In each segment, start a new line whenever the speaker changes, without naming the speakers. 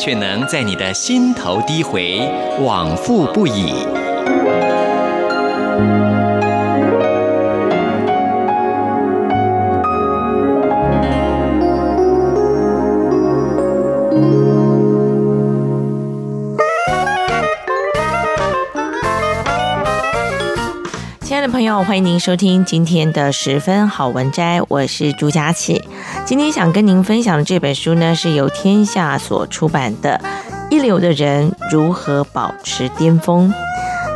却能在你的心头低回，往复不已。
友，欢迎您收听今天的十分好文摘，我是朱佳琪。今天想跟您分享的这本书呢，是由天下所出版的《一流的人如何保持巅峰》。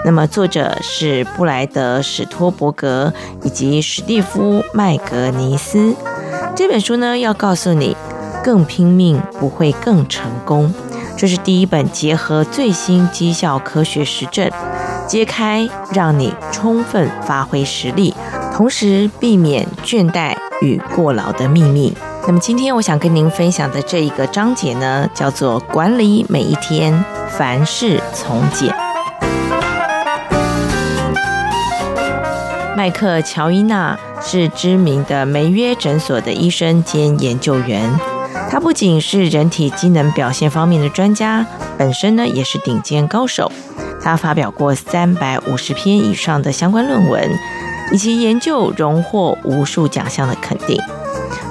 那么作者是布莱德·史托伯格以及史蒂夫·麦格尼斯。这本书呢，要告诉你，更拼命不会更成功。这是第一本结合最新绩效科学实证。揭开让你充分发挥实力，同时避免倦怠与过劳的秘密。那么今天我想跟您分享的这一个章节呢，叫做“管理每一天，凡事从简”。麦克乔伊纳是知名的梅约诊所的医生兼研究员，他不仅是人体机能表现方面的专家，本身呢也是顶尖高手。他发表过三百五十篇以上的相关论文，以及研究荣获无数奖项的肯定。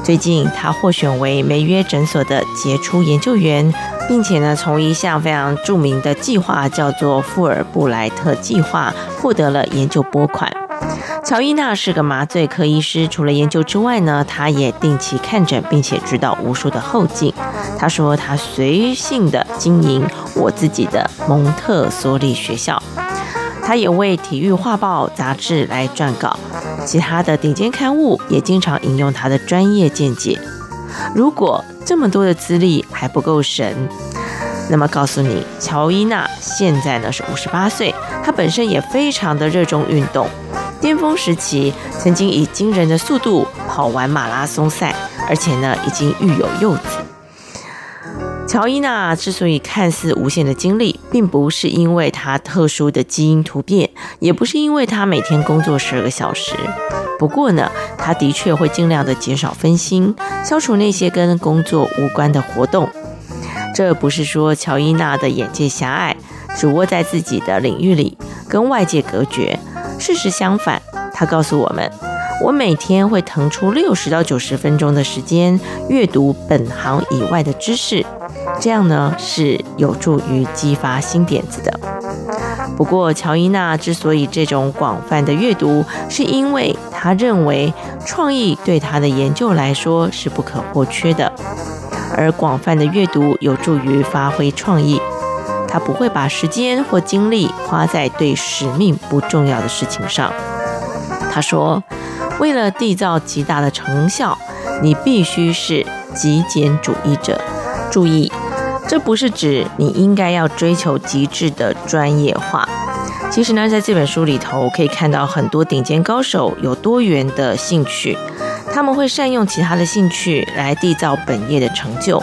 最近，他获选为梅约诊所的杰出研究员，并且呢，从一项非常著名的计划叫做富尔布莱特计划获得了研究拨款。乔伊娜是个麻醉科医师，除了研究之外呢，他也定期看诊，并且指导无数的后进。他说他随性的经营我自己的蒙特梭利学校，他也为体育画报杂志来撰稿，其他的顶尖刊物也经常引用他的专业见解。如果这么多的资历还不够神，那么告诉你，乔伊娜现在呢是五十八岁，他本身也非常的热衷运动。巅峰时期，曾经以惊人的速度跑完马拉松赛，而且呢，已经育有幼子。乔伊娜之所以看似无限的精力，并不是因为她特殊的基因突变，也不是因为她每天工作十二个小时。不过呢，她的确会尽量的减少分心，消除那些跟工作无关的活动。这不是说乔伊娜的眼界狭隘，只窝在自己的领域里，跟外界隔绝。事实相反，他告诉我们，我每天会腾出六十到九十分钟的时间阅读本行以外的知识，这样呢是有助于激发新点子的。不过，乔伊娜之所以这种广泛的阅读，是因为他认为创意对他的研究来说是不可或缺的，而广泛的阅读有助于发挥创意。他不会把时间或精力花在对使命不重要的事情上。他说：“为了缔造极大的成效，你必须是极简主义者。注意，这不是指你应该要追求极致的专业化。其实呢，在这本书里头可以看到很多顶尖高手有多元的兴趣，他们会善用其他的兴趣来缔造本业的成就。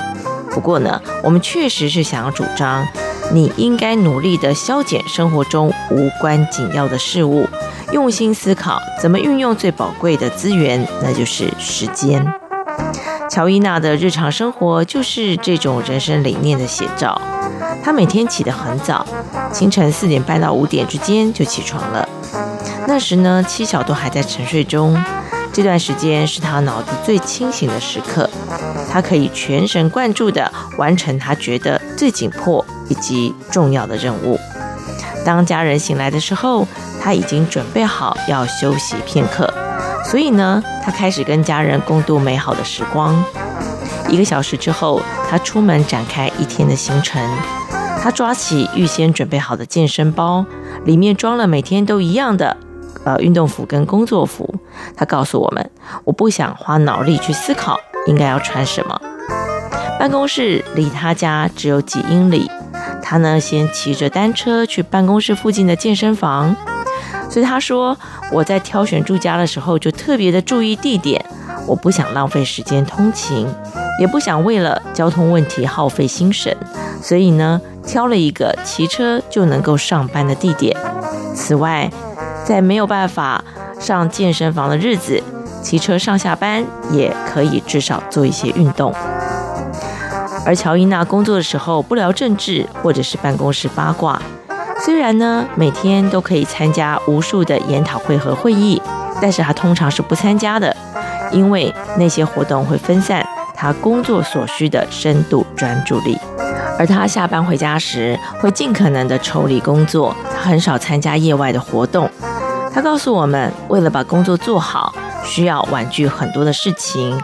不过呢，我们确实是想要主张。”你应该努力地消减生活中无关紧要的事物，用心思考怎么运用最宝贵的资源，那就是时间。乔伊娜的日常生活就是这种人生理念的写照。她每天起得很早，清晨四点半到五点之间就起床了。那时呢，七小都还在沉睡中。这段时间是他脑子最清醒的时刻，他可以全神贯注地完成他觉得最紧迫以及重要的任务。当家人醒来的时候，他已经准备好要休息片刻，所以呢，他开始跟家人共度美好的时光。一个小时之后，他出门展开一天的行程。他抓起预先准备好的健身包，里面装了每天都一样的呃运动服跟工作服。他告诉我们：“我不想花脑力去思考应该要穿什么。”办公室离他家只有几英里。他呢先骑着单车去办公室附近的健身房。所以他说，我在挑选住家的时候就特别的注意地点，我不想浪费时间通勤，也不想为了交通问题耗费心神，所以呢挑了一个骑车就能够上班的地点。此外，在没有办法上健身房的日子，骑车上下班也可以至少做一些运动。而乔伊娜工作的时候不聊政治或者是办公室八卦，虽然呢每天都可以参加无数的研讨会和会议，但是她通常是不参加的，因为那些活动会分散她工作所需的深度专注力。而她下班回家时会尽可能的抽离工作，她很少参加业外的活动。她告诉我们，为了把工作做好，需要婉拒很多的事情。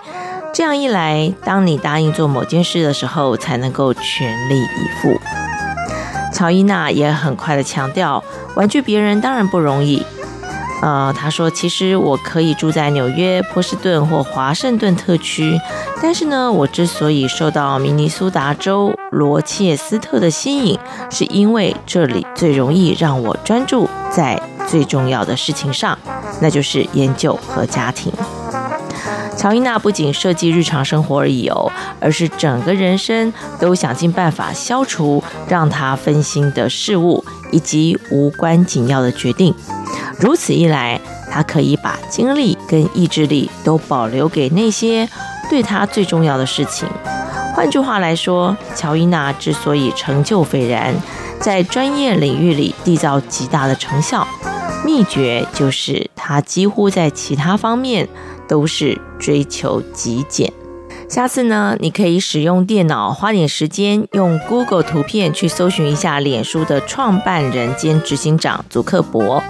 这样一来，当你答应做某件事的时候，才能够全力以赴。乔伊娜也很快的强调，婉拒别人当然不容易。呃，她说：“其实我可以住在纽约、波士顿或华盛顿特区，但是呢，我之所以受到明尼苏达州罗切斯特的吸引，是因为这里最容易让我专注在最重要的事情上，那就是研究和家庭。”乔伊娜不仅设计日常生活而已哦，而是整个人生都想尽办法消除让她分心的事物以及无关紧要的决定。如此一来，她可以把精力跟意志力都保留给那些对她最重要的事情。换句话来说，乔伊娜之所以成就斐然，在专业领域里缔造极大的成效，秘诀就是她几乎在其他方面。都是追求极简。下次呢，你可以使用电脑，花点时间用 Google 图片去搜寻一下脸书的创办人兼执行长祖克伯。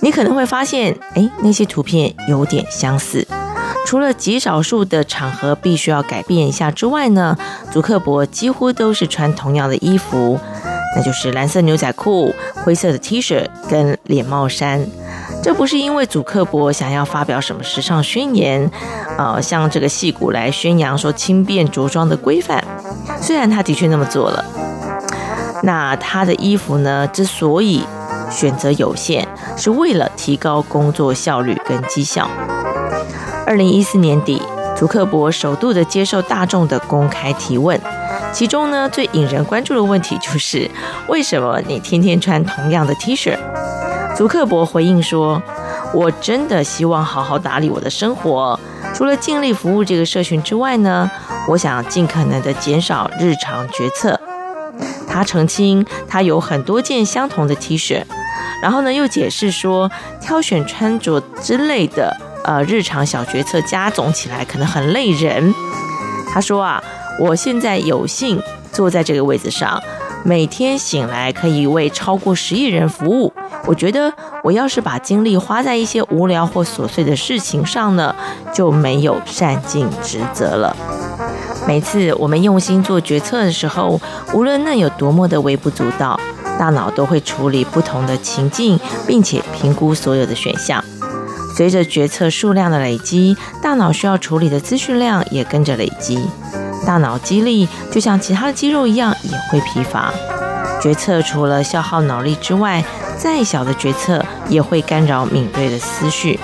你可能会发现，哎，那些图片有点相似。除了极少数的场合必须要改变一下之外呢，祖克伯几乎都是穿同样的衣服，那就是蓝色牛仔裤、灰色的 T 恤跟连帽衫。这不是因为祖克伯想要发表什么时尚宣言，呃，像这个戏骨来宣扬说轻便着装的规范，虽然他的确那么做了。那他的衣服呢，之所以选择有限，是为了提高工作效率跟绩效。二零一四年底，祖克伯首度的接受大众的公开提问，其中呢，最引人关注的问题就是：为什么你天天穿同样的 T 恤？祖克伯回应说：“我真的希望好好打理我的生活，除了尽力服务这个社群之外呢，我想尽可能的减少日常决策。”他澄清，他有很多件相同的 T 恤，然后呢又解释说，挑选穿着之类的呃日常小决策加总起来可能很累人。他说啊，我现在有幸坐在这个位子上。每天醒来可以为超过十亿人服务，我觉得我要是把精力花在一些无聊或琐碎的事情上呢，就没有善尽职责了。每次我们用心做决策的时候，无论那有多么的微不足道，大脑都会处理不同的情境，并且评估所有的选项。随着决策数量的累积，大脑需要处理的资讯量也跟着累积。大脑肌力就像其他的肌肉一样，也会疲乏。决策除了消耗脑力之外，再小的决策也会干扰敏锐的思绪。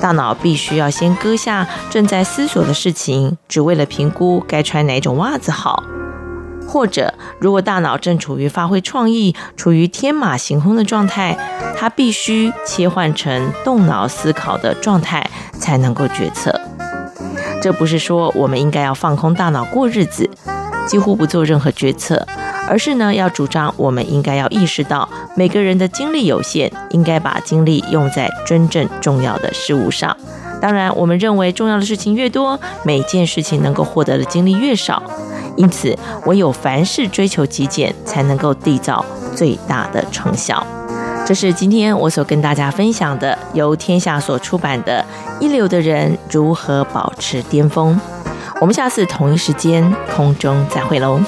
大脑必须要先搁下正在思索的事情，只为了评估该穿哪种袜子好。或者，如果大脑正处于发挥创意、处于天马行空的状态，它必须切换成动脑思考的状态，才能够决策。这不是说我们应该要放空大脑过日子，几乎不做任何决策，而是呢要主张我们应该要意识到每个人的精力有限，应该把精力用在真正重要的事物上。当然，我们认为重要的事情越多，每件事情能够获得的精力越少。因此，唯有凡事追求极简，才能够缔造最大的成效。这是今天我所跟大家分享的，由天下所出版的《一流的人如何保持巅峰》。我们下次同一时间空中再会喽。